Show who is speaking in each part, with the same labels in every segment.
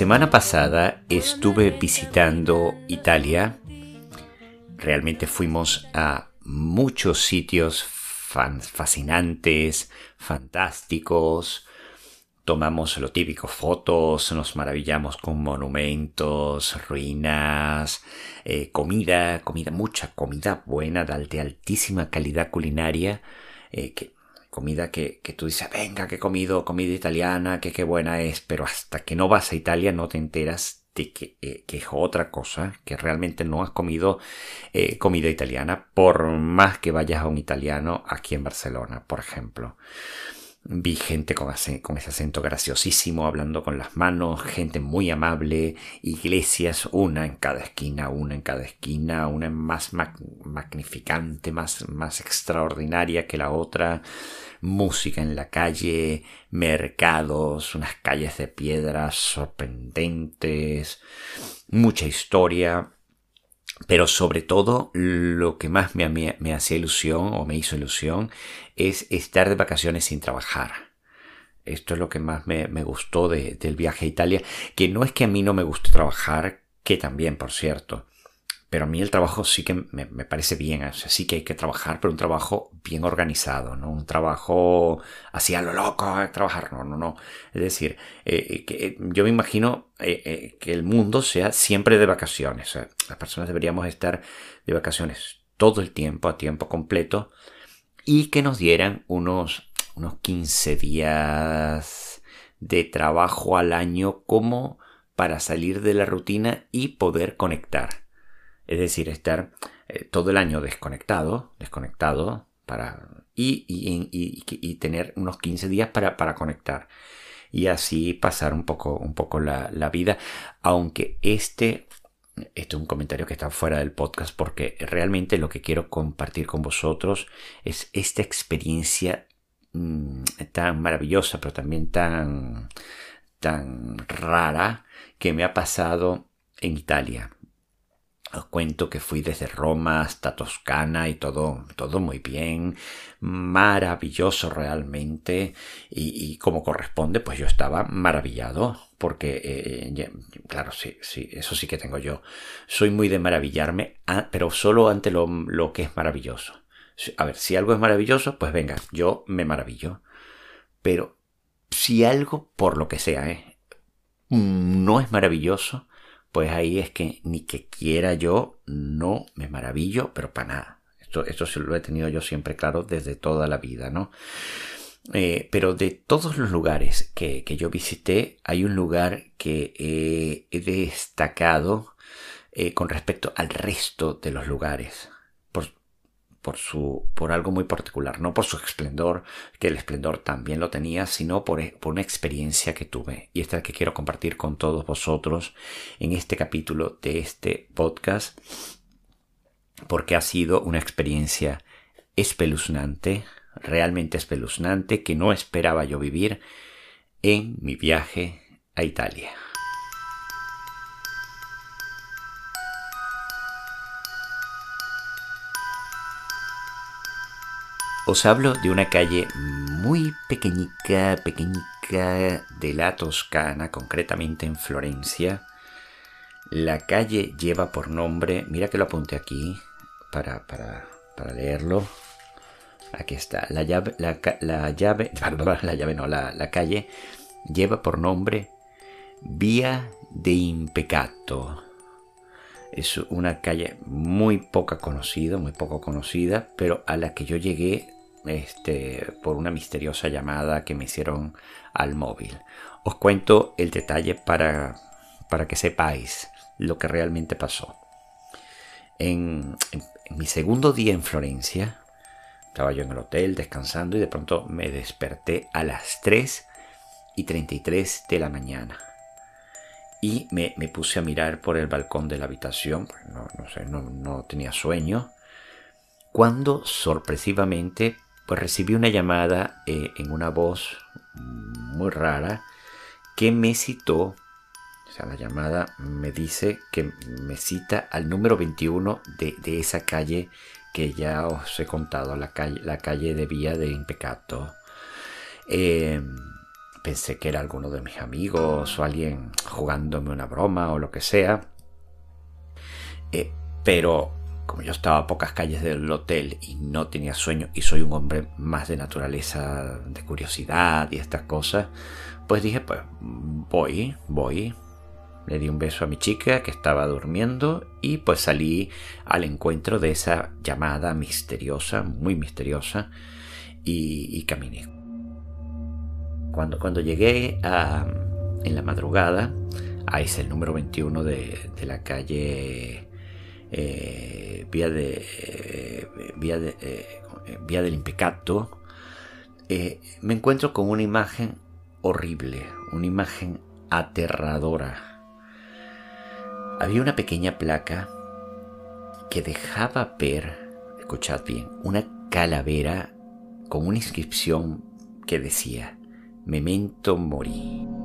Speaker 1: Semana pasada estuve visitando Italia. Realmente fuimos a muchos sitios fascinantes, fantásticos. Tomamos lo típico, fotos, nos maravillamos con monumentos, ruinas, eh, comida, comida, mucha comida buena, de altísima calidad culinaria, eh, que comida que, que, tú dices, venga, que he comido comida italiana, que qué buena es, pero hasta que no vas a Italia no te enteras de que, eh, que es otra cosa, que realmente no has comido eh, comida italiana, por más que vayas a un italiano aquí en Barcelona, por ejemplo. Vi gente con, con, ese acento graciosísimo, hablando con las manos, gente muy amable, iglesias, una en cada esquina, una en cada esquina, una más magnificante, más, más extraordinaria que la otra, música en la calle, mercados, unas calles de piedras sorprendentes, mucha historia, pero sobre todo lo que más me, me, hacía ilusión o me hizo ilusión es estar de vacaciones sin trabajar. Esto es lo que más me, me gustó de, del viaje a Italia, que no es que a mí no me guste trabajar, que también, por cierto, pero a mí el trabajo sí que me, parece bien, o sea, sí que hay que trabajar, pero un trabajo bien organizado, ¿no? Un trabajo así a lo loco, trabajar, no, no, no. Es decir, eh, eh, que, eh, yo me imagino que el mundo sea siempre de vacaciones. Las personas deberíamos estar de vacaciones todo el tiempo, a tiempo completo, y que nos dieran unos, unos 15 días de trabajo al año como para salir de la rutina y poder conectar es decir, estar eh, todo el año desconectado, desconectado, para, y, tener unos 15 días para, para, conectar. Y así pasar un poco, un poco la, la vida, aunque este este es un comentario que está fuera del podcast porque realmente lo que quiero compartir con vosotros es esta experiencia mm, tan maravillosa, pero también tan, tan rara que me ha pasado en Italia. Os cuento que fui desde Roma hasta Toscana y todo, todo muy bien, maravilloso realmente y, como corresponde, pues yo estaba maravillado porque, eh, claro, sí, sí, eso sí que tengo yo. Soy muy de maravillarme, ah, pero solo ante lo, lo que es maravilloso. A ver, si algo es maravilloso, pues venga, yo me maravillo. Pero si algo, por lo que sea, ¿eh? no es maravilloso, pues ahí es que ni que quiera yo no me maravillo, pero para nada. Esto, esto lo he tenido yo siempre claro desde toda la vida, ¿no? Eh, pero de todos los lugares que, que, yo visité, hay un lugar que he destacado eh, con respecto al resto de los lugares por, su, por algo muy particular, no por su esplendor, que el esplendor también lo tenía, sino por, por una experiencia que tuve. Y esta es la que quiero compartir con todos vosotros en este capítulo de este podcast, porque ha sido una experiencia espeluznante, realmente espeluznante, que no esperaba yo vivir en mi viaje a Italia. Os hablo de una calle muy pequeñica, pequeñica de la Toscana, concretamente en Florencia. La calle lleva por nombre, mira que lo apunté aquí para, para, para leerlo. Aquí está, la llave, la, la llave, la llave no, la, la calle lleva por nombre Vía de Impecato. Es una calle muy poca conocida, muy poco conocida, pero a la que yo llegué este, por una misteriosa llamada que me hicieron al móvil. Os cuento el detalle para, para que sepáis lo que realmente pasó. En, mi segundo día en Florencia, estaba yo en el hotel descansando y de pronto me desperté a las 3 y 33 de la mañana. Y me, puse a mirar por el balcón de la habitación, no, no sé, no, no tenía sueño, cuando sorpresivamente pues recibí una llamada eh, en una voz muy rara que me citó, o sea, la llamada me dice que me cita al número 21 de, esa calle que ya os he contado, la calle, la calle de Vía de Impecato. Em, pensé que era alguno de mis amigos o alguien jugándome una broma o lo que sea. Eh, pero como yo estaba a pocas calles del hotel y no tenía sueño y soy un hombre más de naturaleza, de curiosidad y estas cosas, pues dije, pues voy, voy. Le di un beso a mi chica que estaba durmiendo y pues salí al encuentro de esa llamada misteriosa, muy misteriosa, y, caminé. Cuando, cuando llegué a, en la madrugada, a ese el número 21 de, de la calle eh, vía, de, eh, de, eh, vía del impecato, me encuentro con una imagen horrible, una imagen aterradora. Había una pequeña placa que dejaba ver, escuchad bien, una calavera con una inscripción que decía Memento Mori.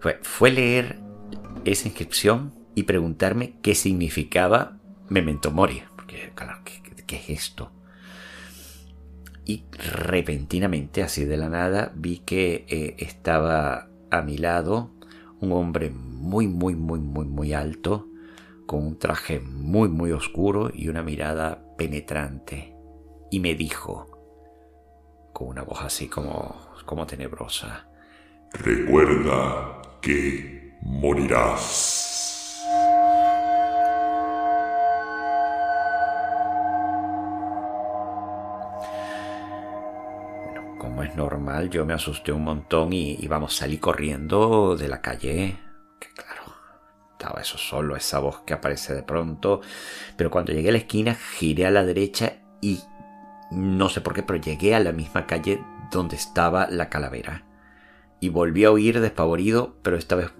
Speaker 1: Fue, leer esa inscripción y preguntarme qué significaba Memento Mori. Porque, claro, ¿qué, es esto? Y repentinamente, así de la nada, vi que eh, estaba a mi lado un hombre muy, muy, muy, muy, muy alto, con un traje muy, muy oscuro y una mirada penetrante. Y me dijo, con una voz así como, como tenebrosa,
Speaker 2: Recuerda que morirás.
Speaker 1: Como es normal, yo me asusté un montón y, y vamos, salí corriendo de la calle. Que claro, estaba eso solo, esa voz que aparece de pronto. Pero cuando llegué a la esquina, giré a la derecha y no sé por qué, pero llegué a la misma calle donde estaba la calavera y volví a huir despavorido, pero esta vez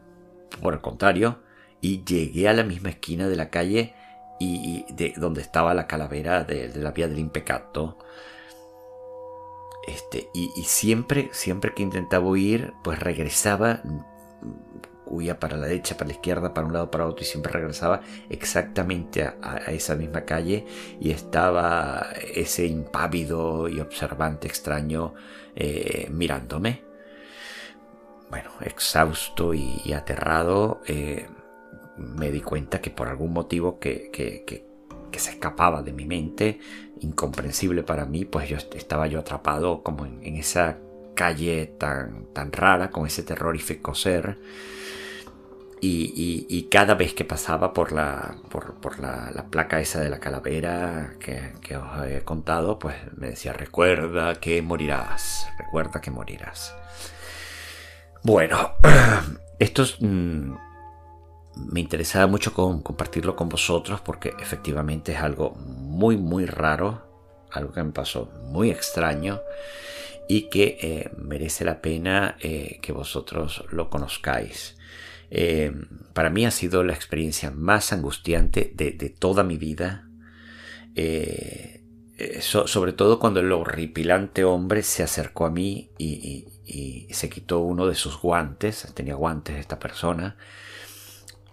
Speaker 1: por el contrario, y llegué a la misma esquina de la calle y, de donde estaba la calavera de, la vía del impecato. Este, y, siempre, siempre que intentaba huir, pues regresaba, huía para la derecha, para la izquierda, para un lado, para otro, y siempre regresaba exactamente a, esa misma calle y estaba ese impávido y observante extraño eh, mirándome bueno, exhausto y, aterrado, eh, me di cuenta que por algún motivo que, se escapaba de mi mente, incomprensible para mí, pues yo estaba yo atrapado como en, esa calle tan, tan rara, con ese terrorífico ser. Y, cada vez que pasaba por la, por, la, placa esa de la calavera que, que, os he contado, pues me decía, recuerda que morirás, recuerda que morirás. Bueno, esto mm, me interesaba mucho compartirlo con vosotros porque efectivamente es algo muy, muy raro, algo que me pasó muy extraño y que eh, merece la pena eh, que vosotros lo conozcáis. Eh, para mí ha sido la experiencia más angustiante de, toda mi vida. sobre todo cuando el horripilante hombre se acercó a mí y se quitó uno de sus guantes, tenía guantes esta persona,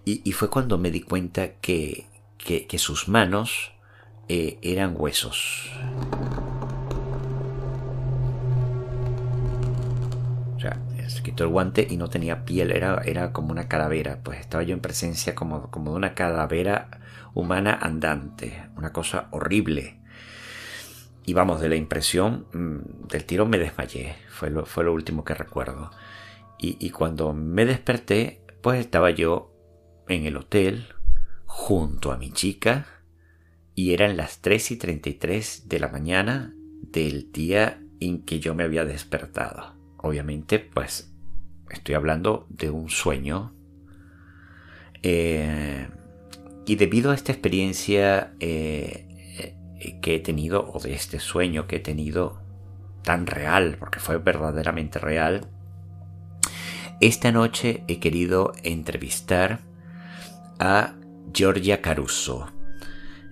Speaker 1: y, fue cuando me di cuenta que, que, sus manos eh, eran huesos. O sea, se quitó el guante y no tenía piel, era, era como una calavera, pues estaba yo en presencia como, como de una calavera humana andante, una cosa horrible. Y vamos, de la impresión mm, del tiro me desmayé. Fue lo, fue lo último que recuerdo. Y, cuando me desperté, pues estaba yo en el hotel junto a mi chica y eran las 3 y 33 de la mañana del día en que yo me había despertado. Obviamente, pues estoy hablando de un sueño. Eh, y debido a esta experiencia eh, que he tenido, o de este sueño que he tenido tan real, porque fue verdaderamente real, esta noche he querido entrevistar a Georgia Caruso.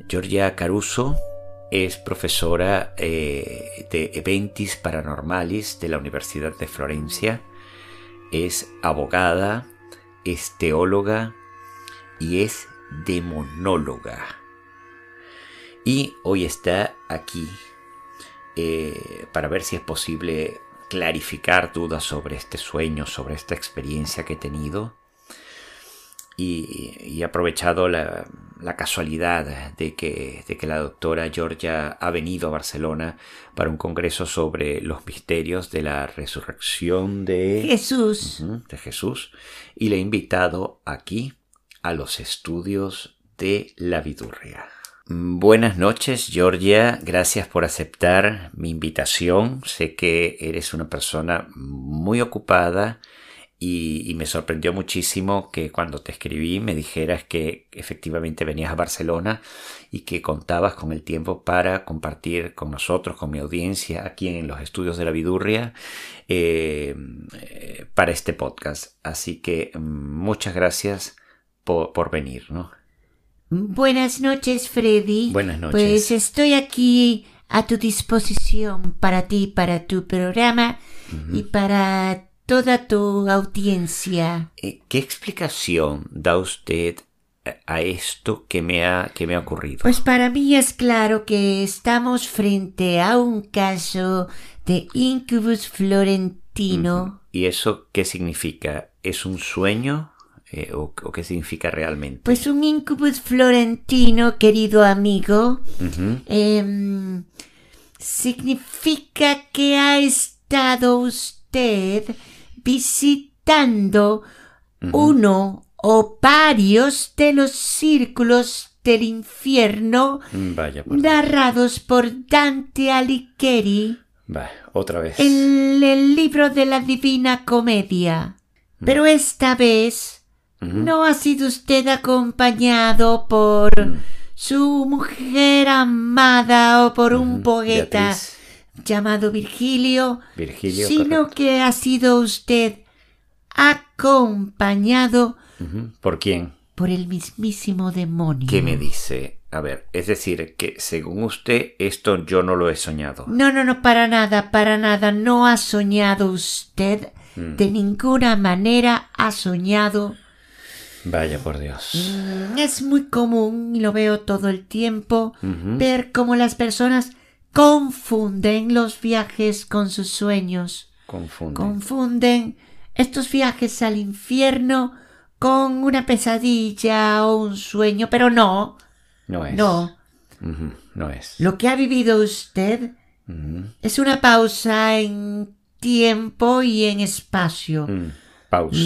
Speaker 1: Georgia Caruso es profesora eh, de Eventis Paranormalis de la Universidad de Florencia. Es abogada, es teóloga y es demonóloga. Y hoy está aquí eh, para ver si es posible clarificar dudas sobre este sueño, sobre esta experiencia que he tenido. Y, he aprovechado la, casualidad de que, de que, la doctora Georgia ha venido a Barcelona para un congreso sobre los misterios de la resurrección de
Speaker 3: Jesús.
Speaker 1: de Jesús. Y le he invitado aquí a los estudios de la vidurria. Buenas noches, Georgia. Gracias por aceptar mi invitación. Sé que eres una persona muy ocupada y, me sorprendió muchísimo que cuando te escribí me dijeras que efectivamente venías a Barcelona y que contabas con el tiempo para compartir con nosotros, con mi audiencia aquí en los estudios de la Vidurria eh, eh, para este podcast. Así que mm, muchas gracias por, por venir, ¿no?
Speaker 3: Buenas noches, Freddy.
Speaker 1: Buenas noches.
Speaker 3: Pues estoy aquí a tu disposición para ti, para tu programa y para toda tu audiencia.
Speaker 1: Eh, ¿Qué explicación da usted a esto que me ha, que me ha ocurrido?
Speaker 3: Pues para mí es claro que estamos frente a un caso de incubus florentino.
Speaker 1: ¿Y eso qué significa? ¿Es un sueño? Eh, o, qué significa realmente?
Speaker 3: Pues un incubus florentino, querido amigo, em, significa que ha estado usted visitando uno o varios de los círculos del infierno narrados por Dante Alighieri.
Speaker 1: otra vez.
Speaker 3: En el libro de la Divina Comedia. Mm. Pero esta vez ¿No ha sido usted acompañado por mm. su mujer amada o por un poeta llamado Virgilio?
Speaker 1: Virgilio
Speaker 3: sino que ha sido usted acompañado.
Speaker 1: ¿Por quién?
Speaker 3: Por el mismísimo demonio.
Speaker 1: ¿Qué me dice? A ver, es decir, que según usted, esto yo no lo he soñado.
Speaker 3: No, no, no, para nada, para nada. No ha soñado usted. Mm. De ninguna manera ha soñado
Speaker 1: Vaya por Dios.
Speaker 3: Mm, es muy común, y lo veo todo el tiempo, ver cómo las personas confunden los viajes con sus sueños.
Speaker 1: Confunden.
Speaker 3: Confunden estos viajes al infierno con una pesadilla o un sueño, pero no.
Speaker 1: No es.
Speaker 3: No.
Speaker 1: No es.
Speaker 3: Lo que ha vivido usted es una pausa en tiempo y en espacio.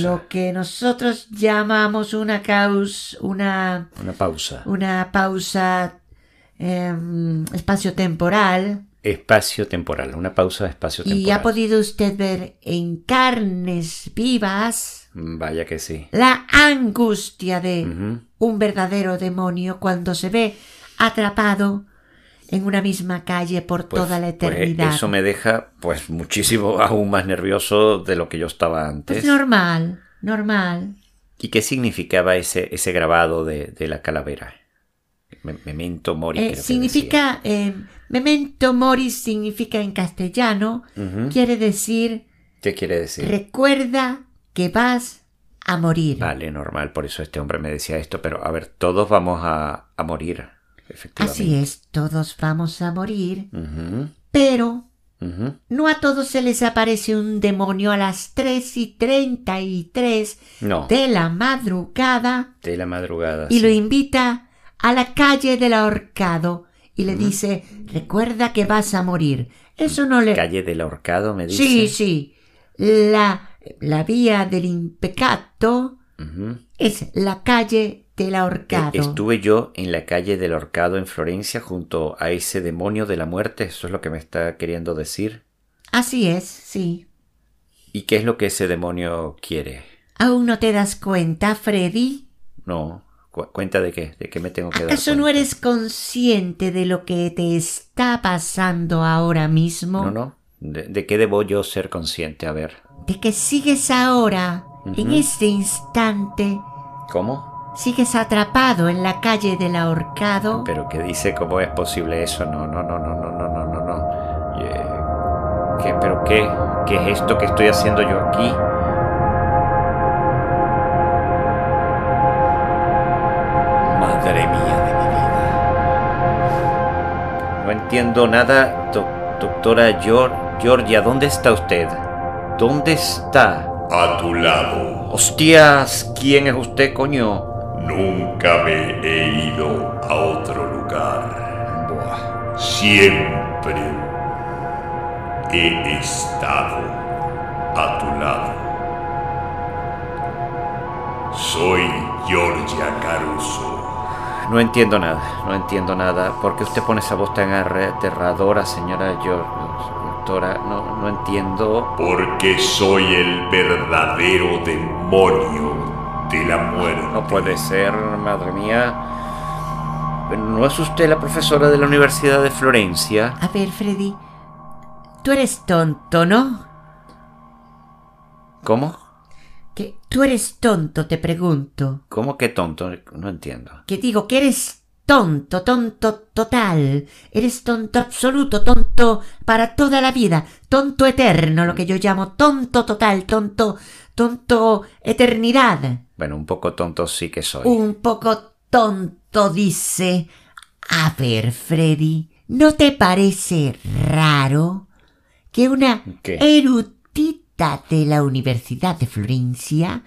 Speaker 3: Lo que nosotros llamamos una caus, una,
Speaker 1: una pausa.
Speaker 3: Una pausa em, espacio-temporal.
Speaker 1: Espacio-temporal, una pausa espacio-temporal.
Speaker 3: Y ha podido usted ver en carnes vivas.
Speaker 1: Vaya que sí.
Speaker 3: La angustia de un verdadero demonio cuando se ve atrapado en una misma calle por pues, toda la pues, eternidad.
Speaker 1: eso me deja pues muchísimo aún más nervioso de lo que yo estaba antes.
Speaker 3: Pues normal, normal.
Speaker 1: ¿Y qué significaba ese, ese grabado de, la calavera? memento mori.
Speaker 3: Eh, significa, eh, memento mori significa en castellano, quiere decir...
Speaker 1: ¿Qué quiere decir?
Speaker 3: Recuerda que vas a morir.
Speaker 1: Vale, normal, por eso este hombre me decía esto, pero a ver, todos vamos a, a morir.
Speaker 3: Así es, todos vamos a morir, pero no a todos se les aparece un demonio a las tres y treinta y tres de la madrugada.
Speaker 1: De la madrugada.
Speaker 3: Y lo invita a la calle del ahorcado y le dice, recuerda que vas a morir. Eso no le...
Speaker 1: Calle del ahorcado, me dice.
Speaker 3: Sí, sí. La, la vía del impecato es la calle del ahorcado.
Speaker 1: E-, estuve yo en la calle del ahorcado en Florencia junto a ese demonio de la muerte, eso es lo que me está queriendo decir.
Speaker 3: Así es, sí.
Speaker 1: ¿Y qué es lo que ese demonio quiere?
Speaker 3: ¿Aún no te das cuenta, Freddy?
Speaker 1: No. ¿Cuenta de qué? ¿De qué me tengo que dar
Speaker 3: ¿Acaso no eres consciente de lo que te está pasando ahora mismo?
Speaker 1: No, no. ¿De, qué debo yo ser consciente? A ver.
Speaker 3: De que sigues ahora, en este instante.
Speaker 1: ¿Cómo?
Speaker 3: Sigues atrapado en la calle del ahorcado.
Speaker 1: Pero que dice cómo es posible eso. No, no, no, no, no, no, no, no, no. Eh, ¿Qué, pero qué? ¿Qué es esto que estoy haciendo yo aquí? Madre mía de mi vida. No entiendo nada, Doctora Gior- Georgia, ¿dónde está usted? ¿Dónde está?
Speaker 2: A tu lado.
Speaker 1: Hostias, ¿quién es usted, coño?
Speaker 2: Nunca me he ido a otro lugar.
Speaker 1: Buah.
Speaker 2: Siempre he estado a tu lado. Soy Georgia Caruso.
Speaker 1: No entiendo nada, no entiendo nada. ¿Por qué usted pone esa voz tan aterradora, señora? Doctora, no, no entiendo.
Speaker 2: Porque soy el verdadero demonio de la muerte.
Speaker 1: No puede ser, madre mía. ¿No es usted la profesora de la Universidad de Florencia?
Speaker 3: A ver, Freddy, tú eres tonto, ¿no?
Speaker 1: ¿Cómo?
Speaker 3: Que tú eres tonto, te pregunto.
Speaker 1: ¿Cómo que tonto? No entiendo.
Speaker 3: Que digo que eres tonto, tonto total. Eres tonto absoluto, tonto para toda la vida, tonto eterno, lo que yo llamo tonto total, tonto, tonto eternidad.
Speaker 1: Bueno, un poco tonto sí que soy.
Speaker 3: Un poco tonto, dice. A ver, Freddy, ¿no te parece raro que una
Speaker 1: ¿Qué?
Speaker 3: erudita de la Universidad de Florencia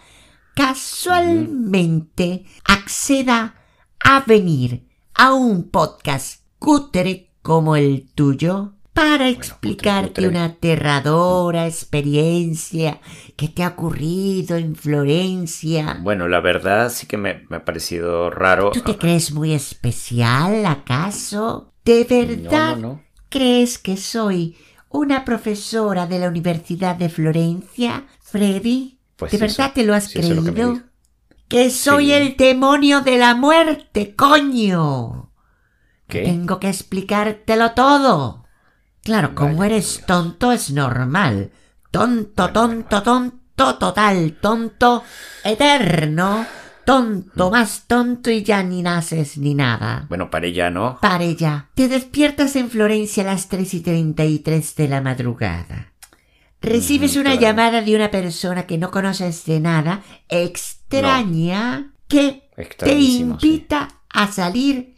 Speaker 3: casualmente acceda a venir a un podcast cutre como el tuyo para explicarte una aterradora experiencia que te ha ocurrido en Florencia?
Speaker 1: Bueno, la verdad sí que me, me ha parecido raro.
Speaker 3: ¿Tú te crees muy especial, acaso? ¿De verdad
Speaker 1: No, no, no.
Speaker 3: crees que soy una profesora de la Universidad de Florencia, Freddy?
Speaker 1: Pues
Speaker 3: ¿De verdad te lo has
Speaker 1: sí, eso es lo que me
Speaker 3: creído? que soy
Speaker 1: Sí.
Speaker 3: el demonio de la muerte, coño.
Speaker 1: ¿Qué?
Speaker 3: Tengo que explicártelo todo. Claro, como eres
Speaker 1: Dios.
Speaker 3: tonto es normal. Tonto, tonto, tonto, total, tonto, eterno, tonto, más tonto y ya ni naces ni nada.
Speaker 1: Bueno, para ya no.
Speaker 3: Pare ya. Te despiertas en Florencia a las 3 y 33 de la madrugada. Recibes una
Speaker 1: claro.
Speaker 3: llamada de una persona que no conoces de nada, extraña, que te
Speaker 1: sí.
Speaker 3: invita a salir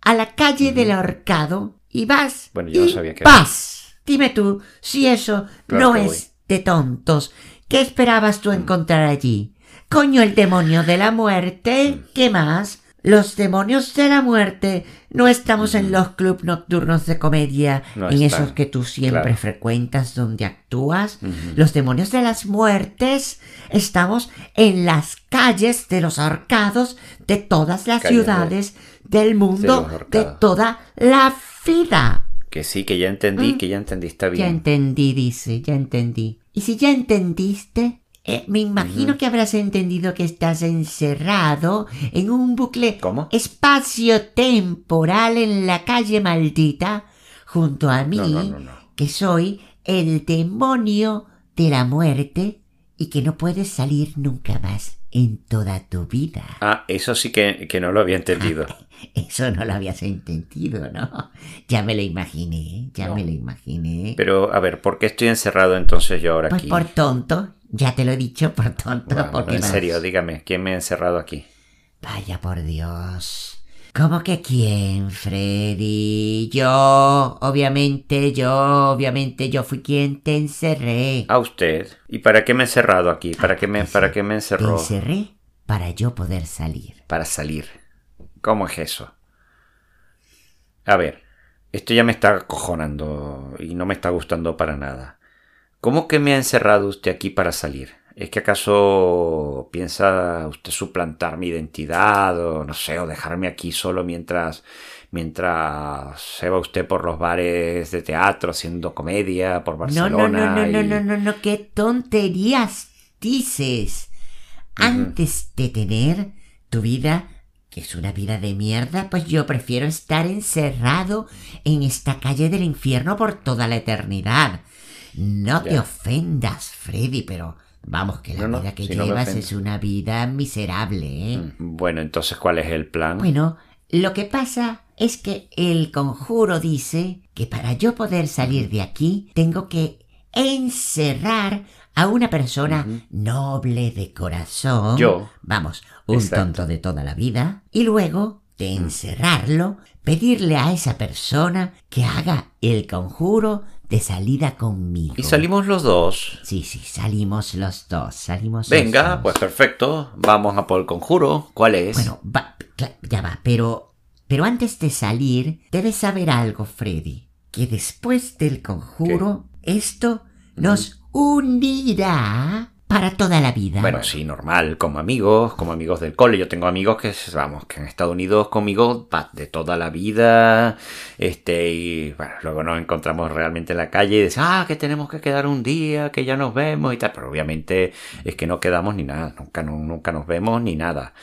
Speaker 3: a la calle del ahorcado y vas.
Speaker 1: Bueno, yo no sabía que-
Speaker 3: vas. Dime tú si eso
Speaker 1: Claro
Speaker 3: no es
Speaker 1: voy.
Speaker 3: de tontos. ¿Qué esperabas tú encontrar allí? Coño, el demonio de la muerte.
Speaker 1: Mm.
Speaker 3: ¿Qué más? Los demonios de la muerte. No estamos en los clubs nocturnos de comedia.
Speaker 1: No
Speaker 3: en
Speaker 1: están,
Speaker 3: esos que tú siempre
Speaker 1: claro.
Speaker 3: frecuentas donde actúas. Los demonios de las muertes. Estamos en las calles de los ahorcados de todas las
Speaker 1: Calles de-
Speaker 3: ciudades del mundo de, toda la vida.
Speaker 1: Que sí, que ya entendí,
Speaker 3: Mm.
Speaker 1: que ya entendí, está
Speaker 3: Ya
Speaker 1: bien.
Speaker 3: entendí, dice, ya entendí. Y si ya entendiste, eh, me imagino que habrás entendido que estás encerrado en un bucle espacio-temporal en la calle maldita, junto a mí,
Speaker 1: No, no, no, no.
Speaker 3: que soy el demonio de la muerte y que no puedes salir nunca más en toda tu vida.
Speaker 1: Ah, eso sí que, que no lo había entendido.
Speaker 3: Eso no lo habías entendido, ¿no? Ya me lo imaginé, ya me lo imaginé.
Speaker 1: Pero, a ver, ¿por qué estoy encerrado entonces yo ahora
Speaker 3: Pues
Speaker 1: aquí?
Speaker 3: por tonto, ya te lo he dicho, por tonto.
Speaker 1: Bueno,
Speaker 3: ¿por qué
Speaker 1: en serio, dígame, ¿quién me ha encerrado aquí?
Speaker 3: Vaya por Dios. ¿Cómo que quién, Freddy? Yo, obviamente, yo, obviamente, yo fui quien te encerré.
Speaker 1: A usted. ¿Y para qué me he encerrado aquí? ¿Para qué me, para qué me
Speaker 3: Te
Speaker 1: encerró?
Speaker 3: encerré para yo poder salir.
Speaker 1: Para salir. ¿Cómo es eso? A ver, esto ya me está acojonando y no me está gustando para nada. ¿Cómo que me ha encerrado usted aquí para salir? ¿Es que acaso piensa usted suplantar mi identidad o no sé, o dejarme aquí solo mientras mientras se va usted por los bares de teatro haciendo comedia por
Speaker 3: No,
Speaker 1: Barcelona?
Speaker 3: no, no, no, no,
Speaker 1: y-
Speaker 3: no, no, no, qué tonterías dices. Antes de tener tu vida, que es una vida de mierda, pues yo prefiero estar encerrado en esta calle del infierno por toda la eternidad. No te ofendas, Freddy, pero vamos, que la
Speaker 1: No, no,
Speaker 3: vida que
Speaker 1: si
Speaker 3: llevas es una vida miserable, ¿eh?
Speaker 1: Mm, Bueno, entonces, ¿cuál es el plan?
Speaker 3: Bueno, lo que pasa es que el conjuro dice que para yo poder salir de aquí tengo que encerrar a una persona noble de corazón.
Speaker 1: Yo.
Speaker 3: Vamos, un
Speaker 1: Exacto.
Speaker 3: tonto de toda la vida. Y luego de encerrarlo, pedirle a esa persona que haga el conjuro de salida conmigo.
Speaker 1: Y salimos los dos.
Speaker 3: Sí, sí, salimos los dos, salimos los
Speaker 1: Venga,
Speaker 3: dos.
Speaker 1: pues perfecto. Vamos a por el conjuro. ¿Cuál es?
Speaker 3: Bueno, va, ya va, pero... Pero antes de salir, debes saber algo, Freddy. Que después del conjuro, esto nos unirá para toda la vida.
Speaker 1: Bueno, sí, normal, como amigos, como amigos del cole. Yo tengo amigos que, vamos, que han estado unidos conmigo de toda la vida. Este, y bueno, luego nos encontramos realmente en la calle y decimos, ah, que tenemos que quedar un día, que ya nos vemos y tal. Pero obviamente es que no quedamos ni nada, nunca, no- nunca nos vemos ni nada.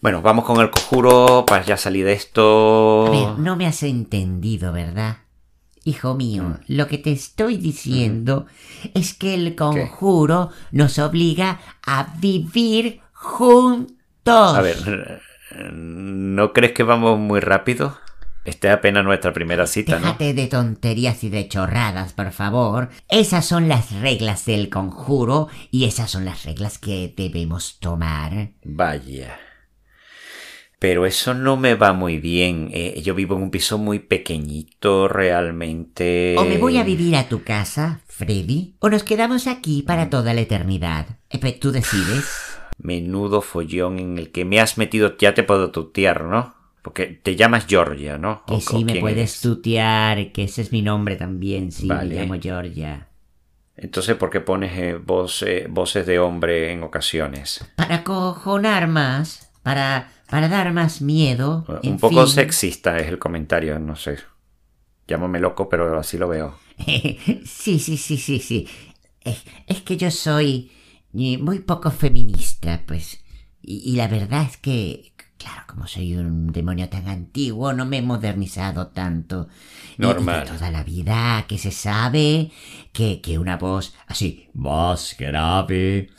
Speaker 1: Bueno, vamos con el conjuro para ya salir de esto.
Speaker 3: A ver, no me has entendido, ¿verdad? Hijo mío,
Speaker 1: Mm.
Speaker 3: lo que te estoy diciendo es que el conjuro nos obliga a vivir juntos.
Speaker 1: A ver, ¿no crees que vamos muy rápido? Esta es apenas nuestra primera cita, ¿no?
Speaker 3: Déjate de tonterías y de chorradas, por favor. Esas son las reglas del conjuro y esas son las reglas que debemos tomar.
Speaker 1: Vaya. Pero eso no me va muy bien. eh, yo vivo en un piso muy pequeñito, realmente.
Speaker 3: O me voy a vivir a tu casa, Freddy, o nos quedamos aquí para toda la eternidad. Eh, pues tú decides.
Speaker 1: Menudo follón en el que me has metido. Ya te puedo tutear, ¿no? Porque te llamas Georgia, ¿no?
Speaker 3: Que
Speaker 1: ¿O- o
Speaker 3: sí me puedes
Speaker 1: eres?
Speaker 3: tutear, que ese es mi nombre también, sí,
Speaker 1: Vale.
Speaker 3: me llamo Georgia.
Speaker 1: Entonces, ¿por qué pones eh, voz, eh, voces de hombre en ocasiones?
Speaker 3: Para cojonar más, para, para dar más miedo. en
Speaker 1: Un poco
Speaker 3: fin.
Speaker 1: sexista es el comentario, no sé. Llámame loco, pero así lo veo.
Speaker 3: sí, sí, sí, sí, sí. Es, es que yo soy eh, muy poco feminista, pues. Y, y la verdad es que, claro, como soy un demonio tan antiguo, no me he modernizado tanto. Y de
Speaker 1: Normal.
Speaker 3: toda la vida que se sabe que, que una voz así, más grave,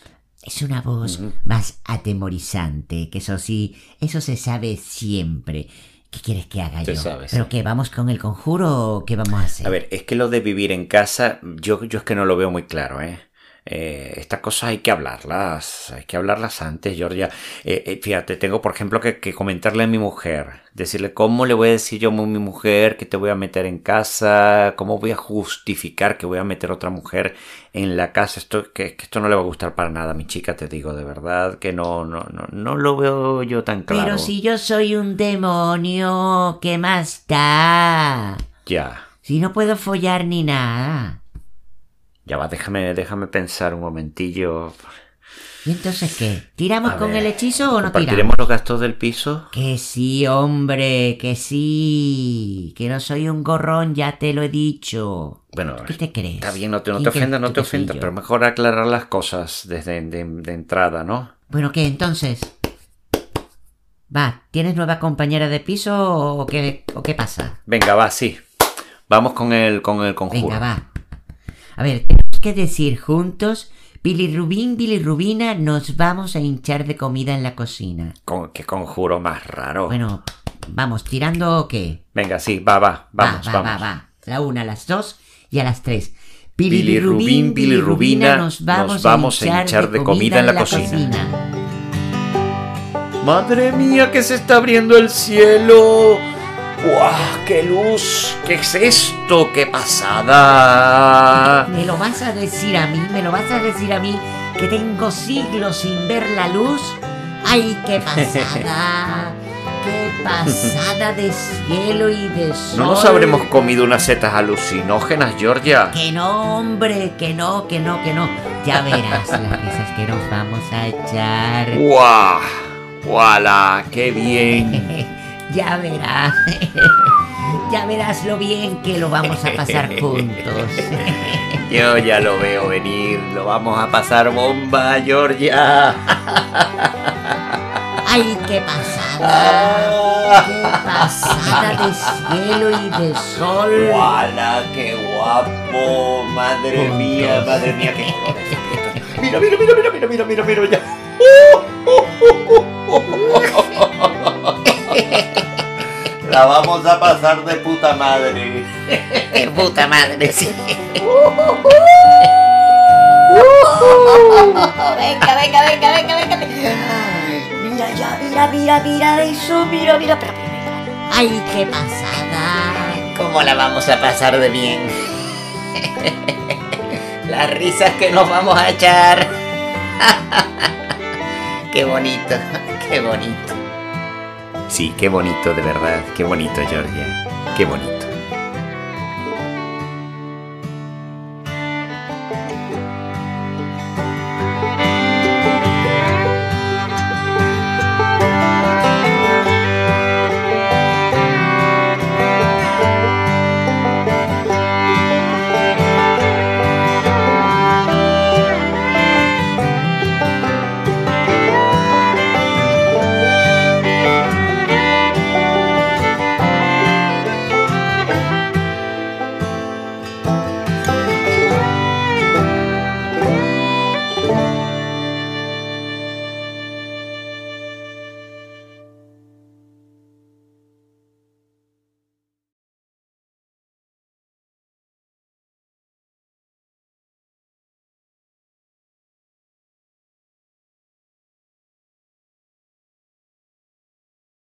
Speaker 3: es una voz más atemorizante, que eso sí, eso se sabe siempre. ¿Qué quieres que haga
Speaker 1: Se
Speaker 3: yo?
Speaker 1: sabe,
Speaker 3: ¿Pero
Speaker 1: sí.
Speaker 3: qué, vamos con el conjuro o qué vamos a hacer?
Speaker 1: A ver, es que lo de vivir en casa, yo, yo es que no lo veo muy claro, ¿eh? Eh, estas cosas hay que hablarlas, hay que hablarlas antes, Georgia. Eh, eh, fíjate, tengo por ejemplo que, que comentarle a mi mujer, decirle cómo le voy a decir yo a mi mujer que te voy a meter en casa, cómo voy a justificar que voy a meter otra mujer en la casa. Esto, que, que esto no le va a gustar para nada a mi chica, te digo, de verdad que no, no, no, no lo veo yo tan claro.
Speaker 3: Pero si yo soy un demonio, ¿qué más da?
Speaker 1: Ya,
Speaker 3: Si no puedo follar ni nada.
Speaker 1: Ya va, déjame, déjame pensar un momentillo.
Speaker 3: ¿Y entonces qué? ¿Tiramos
Speaker 1: A
Speaker 3: con
Speaker 1: ver,
Speaker 3: el hechizo o no tiramos?
Speaker 1: ¿Compartiremos los gastos del piso?
Speaker 3: Que sí, hombre, que sí. Que no soy un gorrón, ya te lo he dicho.
Speaker 1: Bueno,
Speaker 3: ¿Qué te crees?
Speaker 1: está bien, no te, no
Speaker 3: ¿Quién
Speaker 1: te ofendas, no te ofendas, pero mejor aclarar las cosas desde de, de entrada, ¿no?
Speaker 3: Bueno, ¿qué entonces? Va, ¿tienes nueva compañera de piso o qué, o qué pasa?
Speaker 1: Venga, va, sí. Vamos con el, con el conjuro.
Speaker 3: Venga, va. A ver, tenemos que decir juntos, Bilirrubín, bilirrubina, nos vamos a hinchar de comida en la cocina.
Speaker 1: Con- ¿Qué conjuro más raro?
Speaker 3: Bueno, vamos, ¿tirando o qué?
Speaker 1: Venga, sí, va, va, vamos,
Speaker 3: va, va,
Speaker 1: vamos.
Speaker 3: va, va. La una, a las dos y a las tres.
Speaker 1: Bilirrubín, bilirrubina, nos vamos a hinchar de comida en la cocina. Madre mía, que se está abriendo el cielo. ¡Guau! ¡Qué luz! ¿Qué es esto? ¡Qué pasada!
Speaker 3: ¿Me lo vas a decir a mí? ¿Me lo vas a decir a mí que tengo siglos sin ver la luz? ¡Ay, qué pasada! ¡Qué pasada de cielo y de sol!
Speaker 1: ¿No nos habremos comido unas setas alucinógenas, Georgia?
Speaker 3: Que no, hombre, que no, que no, que no. Ya verás las risas que nos vamos a echar.
Speaker 1: ¡Guau! ¡Wala! ¡Qué bien!
Speaker 3: ya verás. ya verás lo bien que lo vamos a pasar juntos.
Speaker 1: Yo ya lo veo venir. Lo vamos a pasar bomba, Georgia.
Speaker 3: ¡Ay, qué pasada! ¡Qué pasada de cielo y de sol!
Speaker 1: ¡Wala! ¡Qué guapo! ¡Madre mía! ¡Madre mía! ¡Qué colores! Mira, mira, mira, mira, mira, mira, mira, mira, ya. La vamos a pasar de puta madre.
Speaker 3: ¡Qué puta madre! Sí.
Speaker 4: Venga, venga, venga, venga, venga. venga.
Speaker 5: mira ya, mira, mira, mira eso, mira, mira, pero, pero.
Speaker 6: ¡Ay, qué pasada!
Speaker 3: ¿Cómo la vamos a pasar de bien? Las risas que nos vamos a echar. qué bonito, qué bonito. Sí, qué bonito, de verdad. Qué bonito, Georgia. Qué bonito.